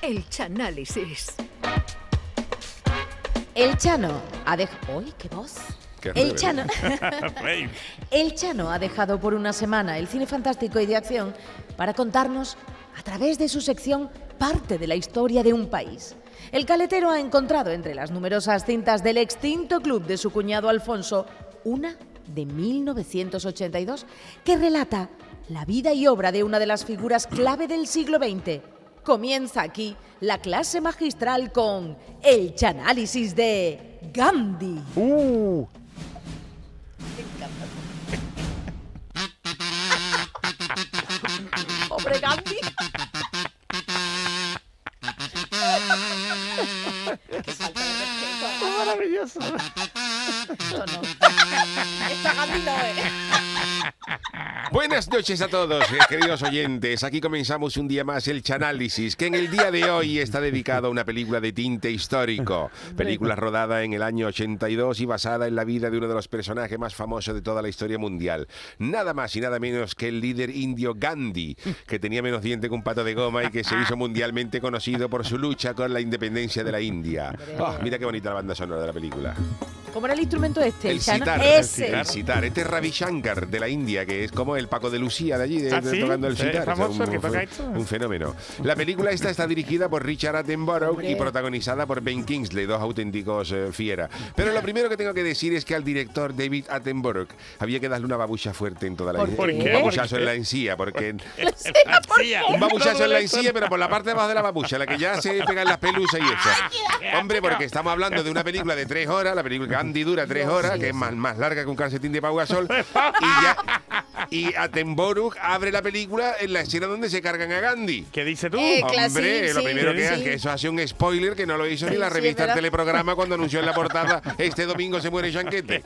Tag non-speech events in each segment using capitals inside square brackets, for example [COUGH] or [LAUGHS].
El Chanálisis. El Chano ha dejado... ¡Uy, qué voz! Qué El. Chano... [LAUGHS] El Chano ha dejado por una semana el cine fantástico y de acción para contarnos, a través de su sección, parte de la historia de un país. El caletero ha encontrado entre las numerosas cintas del extinto club de su cuñado Alfonso una de 1982 que relata la vida y obra de una de las figuras clave del siglo XX. Comienza aquí la clase magistral con el chanálisis de Gandhi. Uh, Pobre Gandhi. Qué falta de respeto. maravilloso. Esto no. Esta Gandhi no es. [LAUGHS] Buenas noches a todos, eh, queridos oyentes. Aquí comenzamos un día más el Chanálisis, que en el día de hoy está dedicado a una película de tinte histórico. Película rodada en el año 82 y basada en la vida de uno de los personajes más famosos de toda la historia mundial. Nada más y nada menos que el líder indio Gandhi, que tenía menos diente que un pato de goma y que se hizo mundialmente conocido por su lucha con la independencia de la India. Ah, mira qué bonita la banda sonora de la película. ¿Cómo era el instrumento este? El sitar, Ese. el sitar. Este es Ravi Shankar de la India, que es como el Paco de Lucía de allí, de, ¿Ah, de- sí? tocando el ¿Es sitar. famoso el que toca esto? un fenómeno. La película esta está dirigida por Richard Attenborough Hombre. y protagonizada por Ben Kingsley, dos auténticos eh, fiera. Pero lo primero que tengo que decir es que al director David Attenborough había que darle una babucha fuerte en toda la ¿Por ¿Por Un qué? babuchazo ¿Por en la encía, porque [LAUGHS] un babuchazo en la encía, pero por la parte de abajo de la babucha, la que ya se pegan las pelusas y eso. Hombre, porque estamos hablando de una película de tres horas, la película [LAUGHS] Gandhi dura tres horas, que es más, más larga que un calcetín de Pau Gasol, [LAUGHS] y ya... Y Attenborough abre la película en la escena donde se cargan a Gandhi. ¿Qué dices tú? Eh, Hombre, lo sí, primero que sí. es que eso hace un spoiler que no lo hizo ni la revista es El verdad. Teleprograma cuando anunció en la portada [LAUGHS] este domingo se muere Chanquete.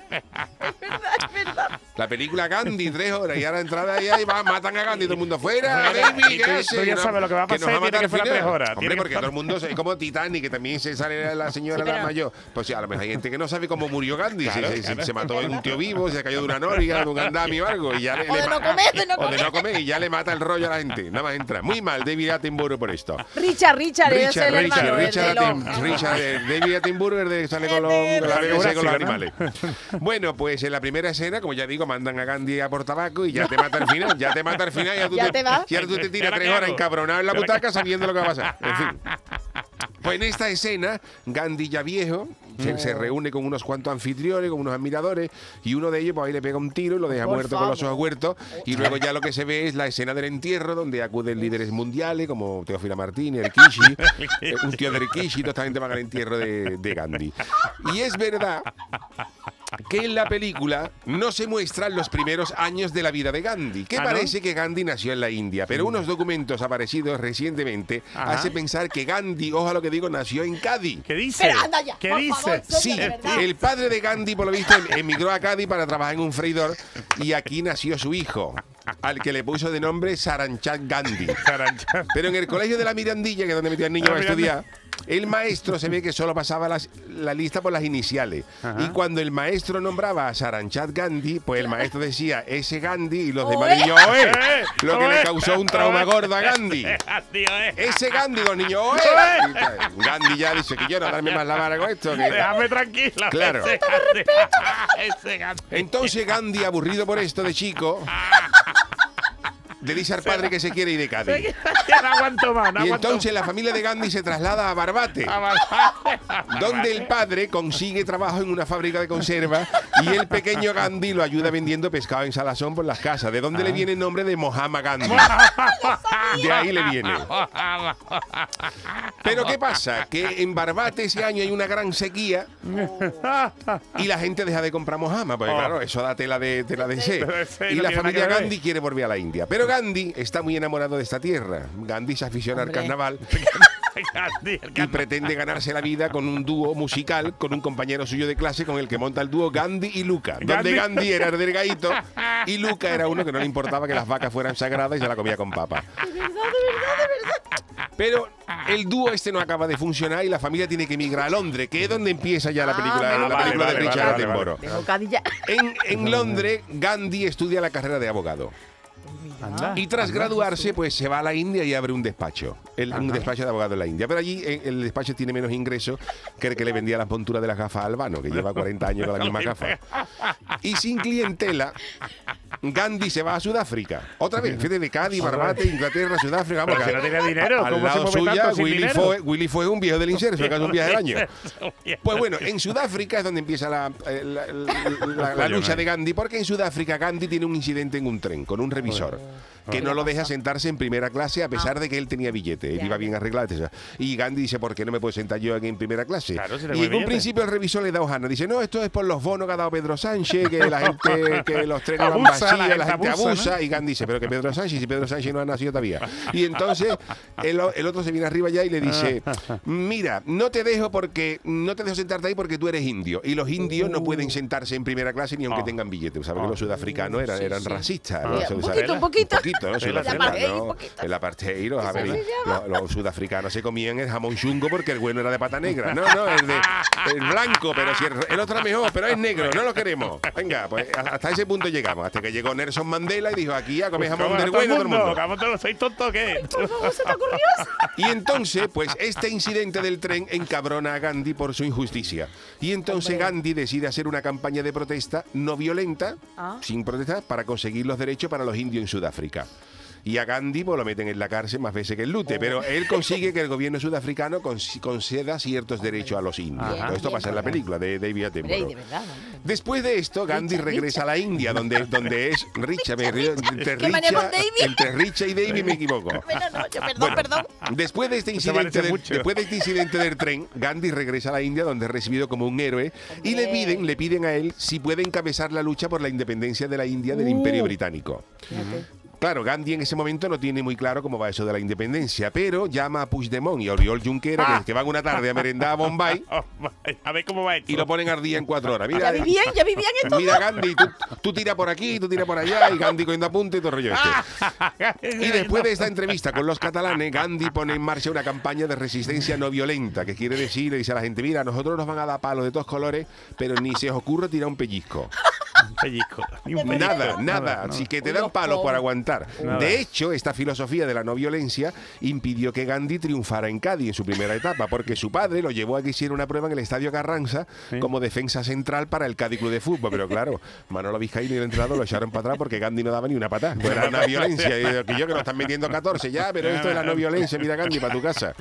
La película Gandhi, tres horas, y ahora entrada ahí, ahí va, matan a Gandhi, todo el mundo fuera, Bueno, baby, y ¿qué tú- hace? tú ya No, sabes lo que va a pasar y tiene matar que fuera tres horas, Hombre, porque todo el mundo, es como Titanic, que también se sale la señora Sí, la mayor. Pues sí, a lo mejor hay gente que no sabe cómo murió Gandhi, Claro, se, se- claro. se mató en un tío vivo, se cayó de una noria, de un andamio o algo, y ya le, O le de no comer, de no o de comer. no comer, y ya le mata el rollo a la gente. Nada más entra. Muy mal, David Attenborough por esto. Richard, Richard, es Richard, el Richard, Richard, de Richard, eh, David Attenborough es de que sale con los animales. Bueno, pues en la primera escena, como ya digo, mandan a Gandhi a por tabaco y ya te mata al final, ya te mata al final, ya tú Ya te va. tú te tiras ¿Ahora tres horas encabronado en la ¿Ahora butaca sabiendo lo que va a pasar. En fin. [LAUGHS] Pues en esta escena, Gandhi ya viejo, se, se reúne con unos cuantos anfitriones, con unos admiradores, y uno de ellos pues ahí le pega un tiro y lo deja Por muerto con los ojos huertos, y luego ya lo que se ve es la escena del entierro, donde acuden líderes mundiales como Teófila Martínez, el Kishi, [LAUGHS] eh, un tío del Kishi, toda esta gente van al entierro de, de Gandhi. Y es verdad que en la película no se muestran los primeros años de la vida de Gandhi, que Ah, ¿no? parece que Gandhi nació en la India, pero unos documentos aparecidos recientemente Ajá. hace pensar que Gandhi, ojalá lo que digo, nació en Cádiz. ¿Qué dice? Pero anda ya, ¿Qué por dice? favor, Sí, el padre de Gandhi, por lo visto, em- emigró a Cádiz para trabajar en un freidor y aquí nació su hijo, al que le puso de nombre Saranchad Gandhi. Pero en el colegio de la Mirandilla, que es donde metían niños a estudiar, el maestro se ve que solo pasaba las- la lista por las iniciales. Ajá. Y cuando el maestro nombraba a Saranchad Gandhi, pues el maestro decía ese Gandhi y los Oe. demás niños, oe, [LAUGHS] lo que le causó un trauma gordo a Gandhi. [LAUGHS] Ese Gandhi, los niños, oe. [LAUGHS] Y Gandhi ya dice que yo no darme más la vara con esto. que- Déjame tranquila. Claro. Ese Gandhi. Ese Gandhi. Entonces Gandhi, aburrido por esto de chico, le dice al padre que se quiere ir de Cádiz. [LAUGHS] Ya no aguanto más. No Y aguanto entonces la familia de Gandhi se traslada a Barbate. donde el padre consigue trabajo en una fábrica de conserva y el pequeño Gandhi lo ayuda vendiendo pescado en salazón por las casas, de donde le viene el nombre de Mohammed Gandhi. [LAUGHS] De ahí le viene. Pero ¿qué pasa? Que en Barbate ese año hay una gran sequía y la gente deja de comprar Mohammed, porque Oh. claro, eso da tela de, tela de. Sí, Y la familia. Gandhi quiere volver a la India. Pero Gandhi está muy enamorado de esta tierra. Gandhi se aficiona al Hombre. carnaval [LAUGHS] Gandhi, el y pretende ganarse la vida con un dúo musical con un compañero suyo de clase con el que monta el dúo Gandhi y Luca. Donde Gandhi. Era el delgadito [LAUGHS] y Luca era uno que no le importaba que las vacas fueran sagradas y se la comía con papa. Pero el dúo este no acaba de funcionar y la familia tiene que emigrar a Londres, que es donde empieza ya la Ah, película, vale, la vale, película vale, de Richard vale, Attenborough. De. En, en Londres, Gandhi estudia la carrera de abogado. Anda. Y tras graduarse, pues se va a la India y abre un despacho. El- un despacho de abogado en la India. Pero allí eh, el despacho tiene menos ingresos que el que le vendía las monturas de las gafas a Albano, que lleva 40 años con la misma [LAUGHS] gafa. Y sin clientela, Gandhi se va a Sudáfrica. Otra vez, fíjate, de Cádiz, Barbate, Inglaterra, Sudáfrica. Vamos, Pero que no tenía dinero, al ¿cómo se lado suya, tanto Willy dinero? fue, Willy fue un viejo del inserso, hace un viaje al año. [LAUGHS] Pues bueno, en Sudáfrica es donde empieza la, eh, la- la- la- la lucha de Gandhi, porque en Sudáfrica Gandhi tiene un incidente en un tren con un revisor que no lo deja sentarse en primera clase a pesar de que él tenía billete, él iba bien arreglado. Y Gandhi dice, ¿por qué no me puedo sentar yo aquí en primera clase? Claro, si tengo y en un billete. principio el revisor le da hojana, dice, no, esto es por los bonos que ha dado Pedro Sánchez, que la gente, [LAUGHS] que los trenes van Abusa, vacíos, la la gente abusa, abusa, ¿no? y Gandhi dice, pero que Pedro Sánchez, si Pedro Sánchez no ha nacido todavía. Y entonces el, otro se viene arriba ya y le dice, mira, no te dejo porque no te dejo sentarte ahí porque tú eres indio. Y los indios no pueden sentarse en primera clase ni aunque Ah. tengan billete. ¿Sabes que Ah. los sudafricanos eran, eran racistas? ¿no? Ah. Poquito, un poquito. Poquito, ¿no? Apartheid, ¿no? El apartheid, los, los- los sudafricanos se comían el jamón chungo porque el bueno era de pata negra. No, no, el, de, el blanco, pero si el, el otro era mejor, pero es negro, no lo queremos. Venga, pues hasta ese punto llegamos. Hasta que llegó Nelson Mandela y dijo, aquí a comer jamón ¿Cómo del todo el bueno todo el mundo? mundo. ¿Cómo todo- ¿Sois tonto o qué? Por favor, ¿se te ocurrió eso? Y entonces, pues este incidente del tren encabrona a Gandhi por su injusticia. Y entonces Hombre. Gandhi decide hacer una campaña de protesta no violenta, Ah. sin protestar, para conseguir los derechos para los indios en Sudáfrica. Y a Gandhi pues, lo meten en la cárcel más veces que el lute, pero él consigue que el gobierno sudafricano conceda ciertos derechos a los indios. Ajá. Todo esto pasa en la película de David Attenborough. Después de esto, Gandhi regresa a la India, donde, donde es Richa. me río, [LAUGHS] entre, ¿Qué manía con Richa, entre Richa y David me equivoco. [LAUGHS] Bueno. Después de este incidente del, después de este incidente del tren, Gandhi regresa a la India donde es recibido como un héroe y le piden, le piden a él si puede encabezar la lucha por la independencia de la India del Uh. Imperio Británico. Claro, Gandhi en ese momento no tiene muy claro cómo va eso de la independencia, pero llama a Puigdemont y a Oriol Junquera, Ah. que, van una tarde a merendar a Bombay [LAUGHS] Oh, a ver cómo va esto. y lo ponen al día en cuatro horas. Ya Mira, vivían, ya vivían esto. mira Gandhi, tú, tú tira por aquí, tú tira por allá, y Gandhi cogiendo apunte y todo el rollo este. [LAUGHS] Y después de esta entrevista con los catalanes, Gandhi pone en marcha una campaña de resistencia no violenta, que quiere decir, le dice a la gente, mira, nosotros nos van a dar palos de todos colores, pero ni se os ocurre tirar un pellizco. Un pellizco. Ni un pellizco. Nada, nada. Así que te dan palos por aguantar. Nada. De hecho, esta filosofía de la no violencia impidió que Gandhi triunfara en Cádiz en su primera etapa, porque su padre lo llevó a que hiciera una prueba en el Estadio Carranza Sí. como defensa central para el Cádiz Club de Fútbol. Pero claro, Manolo Vizcaíno y el entrenador lo echaron para atrás porque Gandhi no daba ni una patada. Pues era una violencia. Y yo, que yo que nos están metiendo 14 ya, pero esto es la no violencia. Mira, Gandhi, para tu casa.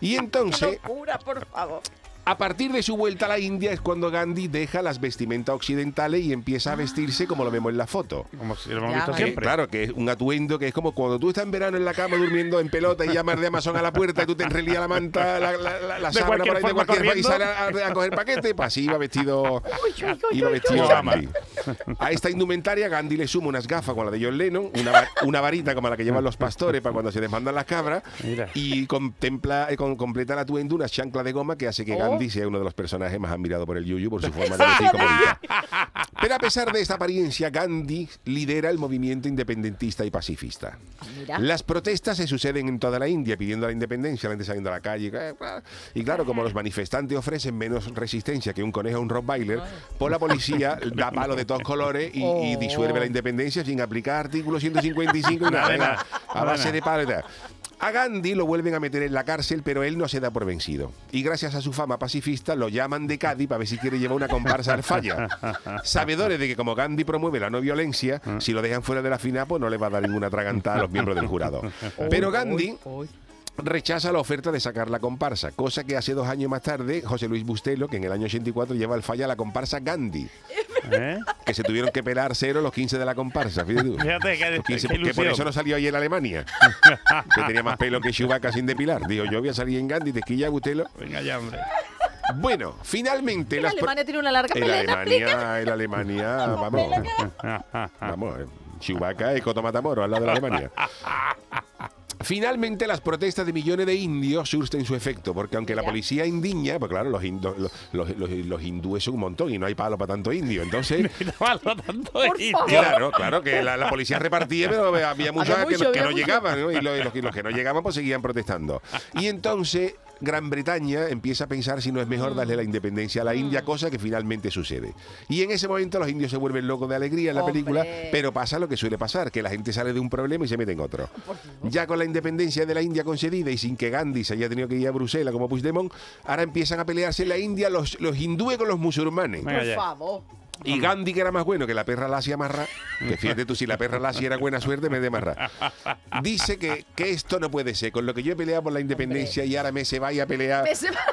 Y entonces, Locura, por favor. A partir de su vuelta a la India es cuando Gandhi deja las vestimentas occidentales y empieza a vestirse como lo vemos en la foto. Como si lo hemos Ya, visto vale. Que, siempre. claro, que es un atuendo que es como cuando tú estás en verano en la cama durmiendo en pelota y llamas de Amazon a la puerta y tú te enrelías la manta, la, la, la, la De sábana por cualquier ahí de cualquier y corriendo. sale a, a coger paquete, pues así iba vestido, iba vestido. Gandhi. A esta indumentaria Gandhi le suma unas gafas como la de John Lennon, una, va- una varita como la que llevan los pastores para cuando se desmandan las cabras Mira. y contempla, eh, con, completa el atuendo una chancla de goma que hace que Oh. Gandhi sea uno de los personajes más admirados por el Yuyu por su forma de vestir. [LAUGHS] Pero a pesar de esta apariencia, Gandhi lidera el movimiento independentista y pacifista. Ah, Mira. Las protestas se suceden en toda la India pidiendo la independencia, la gente saliendo a la calle. eh, eh, Y claro, como los manifestantes ofrecen menos resistencia que un conejo a un rottweiler, pues la policía da palo de todos colores y, y Oh. disuelve la independencia sin aplicar artículo 155 y [LAUGHS] nada, a base de palo y tal. A Gandhi lo vuelven a meter en la cárcel, pero él no se da por vencido. Y gracias a su fama pacifista, lo llaman de Cádiz para ver si quiere llevar una comparsa al falla. [LAUGHS] Sabedores de que como Gandhi promueve la no violencia, si lo dejan fuera de la final, pues no le va a dar ninguna tragantada a los miembros del jurado. [LAUGHS] Pero Gandhi rechaza la oferta de sacar la comparsa, cosa que hace dos años más tarde José Luis Bustelo, que en el año 84 lleva al falla la comparsa Gandhi, ¿Eh? que se tuvieron que pelar cero los 15 de la comparsa, fíjate tú. Fíjate que, Los 15, qué que por eso no salió ahí en Alemania, que tenía más pelo que Chewbacca sin depilar. Digo, yo voy a salir en Gandhi, te quilla Bustelo. Venga ya, hombre. Bueno, finalmente En pro- Alemania tiene una larga En melena, explica. Alemania, en Alemania, [LAUGHS] vamos, vamos, eh, Chewbacca y Coto Matamoros al lado de la Alemania. [LAUGHS] Finalmente, las protestas de millones de indios surten su efecto, porque aunque la policía indigna, pues claro, los, los, los- los- los hindúes son un montón y no hay palo para tanto indio. Entonces, [LAUGHS] Malo tanto favor. claro, claro que la, la policía repartía, pero había muchos Había que, mucho, que había no mucho. llegaban, ¿no? y los, los que- los que no llegaban, pues seguían protestando. Y entonces Gran Bretaña empieza a pensar si no es mejor darle la independencia a la India, cosa que finalmente sucede. Y en ese momento los indios se vuelven locos de alegría en la Hombre. película, pero pasa lo que suele pasar, que la gente sale de un problema y se mete en otro. [LAUGHS] Ya con la independencia de la India concedida y sin que Gandhi se haya tenido que ir a Bruselas como Puigdemont, ahora empiezan a pelearse en la India los, los hindúes con los musulmanes. Por favor. Y Gandhi, que era más bueno que la perra lasia amarra, que fíjate tú, si la perra lasia era buena suerte, me de amarrar. Dice que, que esto no puede ser. Con lo que yo he peleado por la independencia y ahora me se vaya a pelear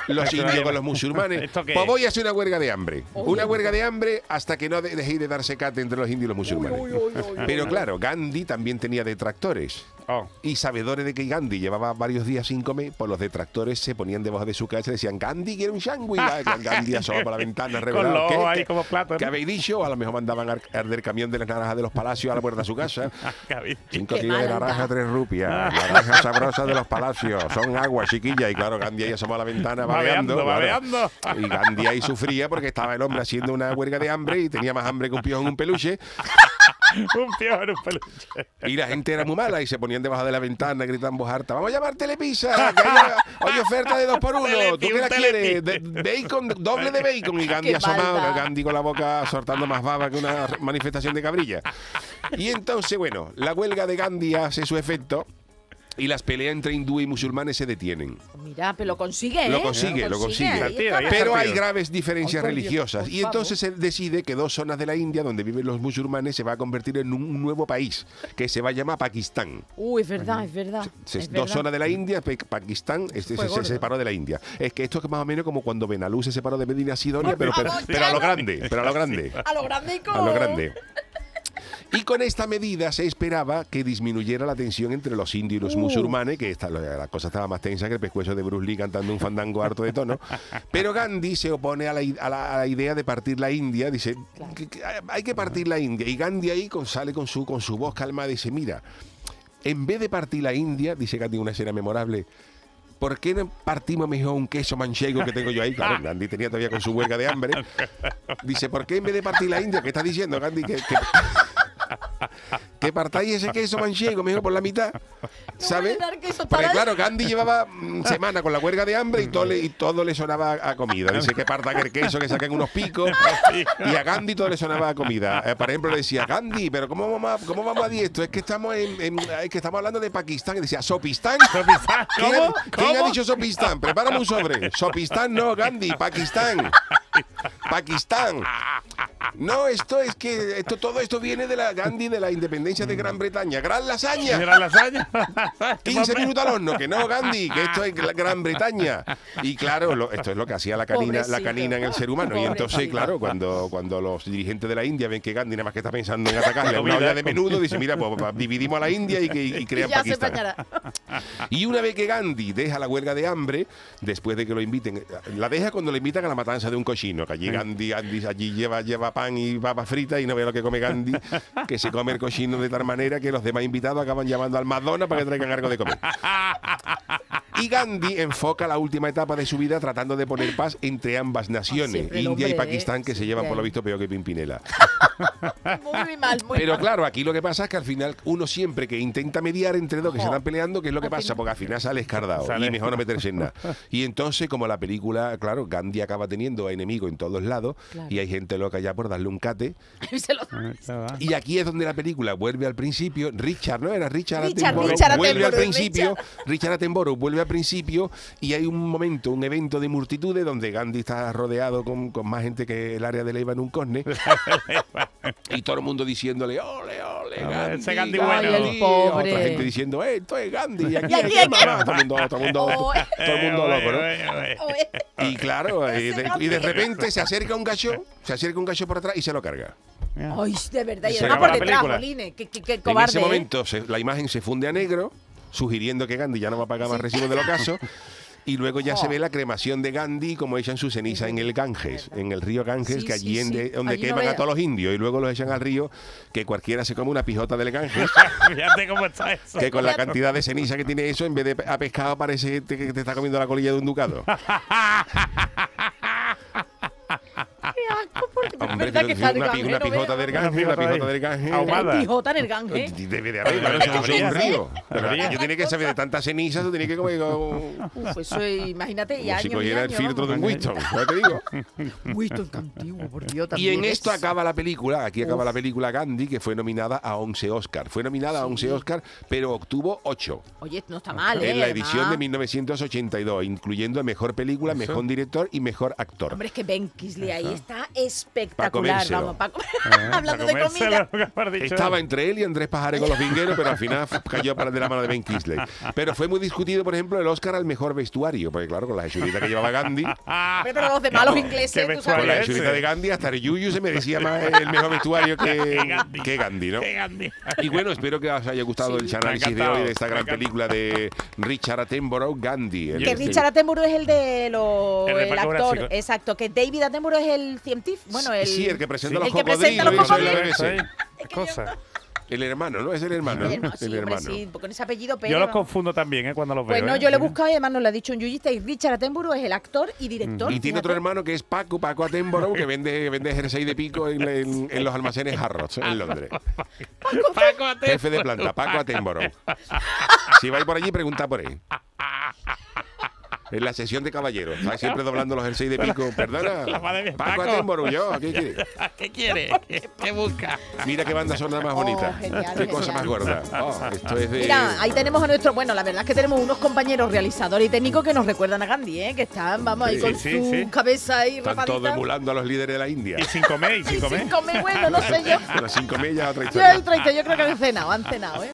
los indios con los musulmanes. [LAUGHS] ¿esto qué Pues es? voy a hacer una huelga de hambre. Oye. Una huelga de hambre hasta que no de- dejéis de darse cate entre los indios y los musulmanes. Uy, uy, uy, uy. Pero claro, Gandhi también tenía detractores. Oh. Y sabedores de que Gandhi llevaba varios días sin comer, pues los detractores se ponían debajo de su casa y decían, Gandhi quiere un sándwich. [LAUGHS] Gandhi asoma por la ventana revelado. ¿Qué- ahí como platos. ¿Qué ¿no? habéis dicho? A lo mejor mandaban a arder camión de las naranjas de los palacios a la puerta de su casa. [LAUGHS] ¿Qué habéis dicho? Cinco kilos de naranja, tres rupias. [LAUGHS] Naranja sabrosa de los palacios. Son agua, chiquilla. Y claro, Gandhi ahí asomó a la ventana babeando. Babeando, claro. Y Gandhi ahí sufría porque estaba el hombre haciendo una huelga de hambre y tenía más hambre que un piojo en un peluche. [LAUGHS] un un peluche. Y la gente era muy mala y se ponían debajo de la ventana, gritan en voz harta, vamos a llamar Telepizza, [LAUGHS] que hay, hay oferta de dos por uno, ¿tú qué la quieres? De- bacon, doble de bacon. Y [LAUGHS] Gandhi asomado. Gandhi con la boca soltando más baba que una manifestación de cabrilla. Y entonces, bueno, la huelga de Gandhi hace su efecto y las peleas entre hindú y musulmanes se detienen. Mira, pero lo consigue, ¿eh? Lo consigue, lo consigue. ahí está. Pero hay graves diferencias Ay, Dios, religiosas por y entonces él decide que dos zonas de la India donde viven los musulmanes se va a convertir en un nuevo país que se va a llamar Pakistán. Uy, es verdad, es verdad. Se- es dos verdad. zonas de la India, Pakistán este, Fue se, se separó de la India. Es que esto es más o menos como cuando Benalú se separó de Medina Sidonia, pero, pero, pero a lo grande, pero a lo grande. [LAUGHS] A lo grande y con... A lo grande. Y con esta medida se esperaba que disminuyera la tensión entre los indios y los Uh. musulmanes, que esta- la cosa estaba más tensa que el pescuezo de Bruce Lee cantando un fandango harto de tono. Pero Gandhi se opone a la, a la- a la idea de partir la India, dice, Claro. que- que hay que partir la India. Y Gandhi ahí con, sale con su, con su voz calmada y dice, mira, en vez de partir la India, dice Gandhi una escena memorable, ¿por qué no partimos mejor un queso manchego que tengo yo ahí? Claro, Gandhi tenía todavía con su huelga de hambre. Dice, ¿por qué en vez de partir la India? ¿Qué está diciendo Gandhi? Que, que, que partáis ese queso manchego mejor por la mitad. ¿Sabes? Porque claro, Gandhi llevaba mm, semana con la huelga de hambre y todo le, y todo le sonaba a comida. Dice que parta el queso, que saquen unos picos. Y a Gandhi todo le sonaba a comida. Eh, por ejemplo, le decía, Gandhi, pero ¿cómo vamos a, cómo vamos a decir esto? Es que estamos en, en- es que estamos hablando de Pakistán. Y decía, ¿Sopistán? Sopistán, ¿Quién, ¿cómo? ha, quién ha ¿Cómo? dicho Sopistán? Prepárame un sobre. Sopistán no, Gandhi, Pakistán. Pakistán. No, esto es que esto, todo esto viene de la Gandhi de la independencia de Gran Bretaña. Gran lasaña. Mira lasaña. 15 minutos al horno, que no, Gandhi, que esto es Gran Bretaña. Y claro, lo- esto es lo que hacía la canina, la canina en el ser humano. Y entonces, claro, cuando, cuando los dirigentes de la India ven que Gandhi nada más que está pensando en atacarle a una olla de menudo, dice, mira, pues pues, dividimos a la India y, que, y [LAUGHS] Y crean Pakistán. pañará. Y una vez que Gandhi deja la huelga de hambre, después de que lo inviten, la deja cuando le invitan a la matanza de un cochino, que allí Gandhi, Gandhi allí lleva, lleva pan y papa frita y no ve lo que come Gandhi, [LAUGHS] que se come el cochino de tal manera que los demás invitados acaban llamando al Madonna para que traigan algo de comer. [LAUGHS] Y Gandhi enfoca la última etapa de su vida tratando de poner paz entre ambas naciones, India y Pakistán, que se llevan por lo visto peor que Pimpinela. [LAUGHS] [LAUGHS] Muy mal, muy Pero mal. claro, aquí lo que pasa es que al final uno siempre que intenta mediar entre dos que se están peleando, ¿qué es lo que Al pasa? final- Porque al final sale escardado Sale. y mejor no meterse en nada. [LAUGHS] Y entonces, como la película, claro, Gandhi acaba teniendo a enemigo en todos lados Claro. y hay gente loca ya por darle un cate. [LAUGHS] Se lo- Y aquí es donde la película vuelve al principio. Richard, ¿no? Era Richard, Richard, Attenborough, Richard vuelve al principio. Richard Attenborough vuelve al principio y hay un momento, un evento de multitudes donde Gandhi está rodeado con, con más gente que el área de Leiva en un cosne [LAUGHS] y todo el mundo diciéndole, ole, ole, Gandhi, ese Gandhi bueno. Ay, el pobre. Otra gente diciendo, eh, esto es Gandhi. Y aquí, aquí mamar. Todo el mundo, todo el mundo, Oh, eh. todo el mundo loco, ¿no? Y claro, y de, y de Gandhi. repente se acerca un gallo, se acerca un gallo por atrás y se lo carga. Ay, de verdad. Y además por la detrás, película. Moline. Qué, qué- qué En cobarde. ese ¿eh? momento se- la imagen se funde a negro, sugiriendo que Gandhi ya no va a pagar más recibos del ocaso. [LAUGHS] Y luego ya se Oh. ve la cremación de Gandhi como echan su ceniza en el Ganges, en el río Ganges, Sí, que allí sí, en de- sí. donde Allí no queman a todos los indios y luego los echan al río, que cualquiera se come una pijota del Ganges. [LAUGHS] Fíjate cómo está eso. Que con la cantidad de ceniza que tiene eso, en vez de a pescado parece que te está comiendo la colilla de un ducado. [LAUGHS] Qué asco, porque te Hombre, pero que una, pijota del Gange, una pijota del Gange. Ahumada. Pijota en el Gange. Debe de haber, claro, es un río. Yo tiene que saber de tanta ceniza, tú tienes que comer como, Uf, eso es, imagínate, y como si años y cogiera el filtro de un. Winston, ¿no te digo? [LAUGHS] Winston, antiguo, por Dios, Y en es. esto acaba la película, aquí acaba la película Gandhi, que fue nominada a 11 Oscar. Fue nominada a 11 Oscar, pero obtuvo 8 Oye, no está mal, ¿eh? en la Además. edición de 1982, incluyendo Mejor Película, Mejor Director y Mejor Actor. Hombre, es que Ben Kingsley ahí está espectacular. Comérselo. Vamos, pa' comer- Ah, [LAUGHS] hablando de para comérselo, comida. Estaba entre él y Andrés Pajares con los vingueros, pero al final [LAUGHS] cayó para de la mano de Ben Kingsley. Pero fue muy discutido, por ejemplo, el Oscar al mejor vestuario, porque claro, con la hechurita que llevaba Gandhi, [LAUGHS] Pero los demás, los ingleses, con la hechurita de Gandhi, hasta el Yuyu se merecía más el mejor vestuario que, Gandhi. que Gandhi, ¿no? Y bueno, espero que os haya gustado Sí. el Me análisis de hoy de esta me gran película de Richard Attenborough, Gandhi. el Que Richard Attenborough es el de lo, El de el actor, exacto. Que David Attenborough es el científico, bueno, el, Sí, el que presenta el los que presenta los cocodrilos. Cosa. El hermano, ¿no? Es el hermano. El ¿no? hermano, sí, El hombre, hermano. sí, con ese apellido, pero Yo los confundo también, ¿eh? Cuando los veo. Pues no, ¿eh? yo lo he buscado y además nos lo ha dicho un yuyista y Richard Attenborough es el actor y director. Y tiene otro hermano que es Paco, Paco Attenborough, que vende, vende jersey de pico en, en- en los almacenes Harrods, en Londres. Paco, Atento. Jefe de planta, Paco Attenborough. Si vais por allí, pregunta por él. En la sesión de caballeros. Está siempre doblando los jerseys de pico. Perdona. La madre mía, Paco, Paco. Attenborough, [LAUGHS] yo. ¿Qué quiere? ¿Qué quiere? ¿Qué busca? Mira qué banda sonora más bonita. Oh, genial, qué cosa genial. más gorda. Oh, esto es de. Mira, ahí tenemos a nuestro, bueno, la verdad es que tenemos unos compañeros realizadores y técnicos que nos recuerdan a Gandhi, ¿eh? que están, vamos, ahí Sí, con sí, su sí. cabeza ahí Están todos rapadita. emulando a los líderes de la India. Y sin comer, y sin Y comer. sin comer, bueno, no sé yo. Bueno, sin comer ya otra Yo, historia. el 30, yo creo que han cenado, han cenado, ¿eh?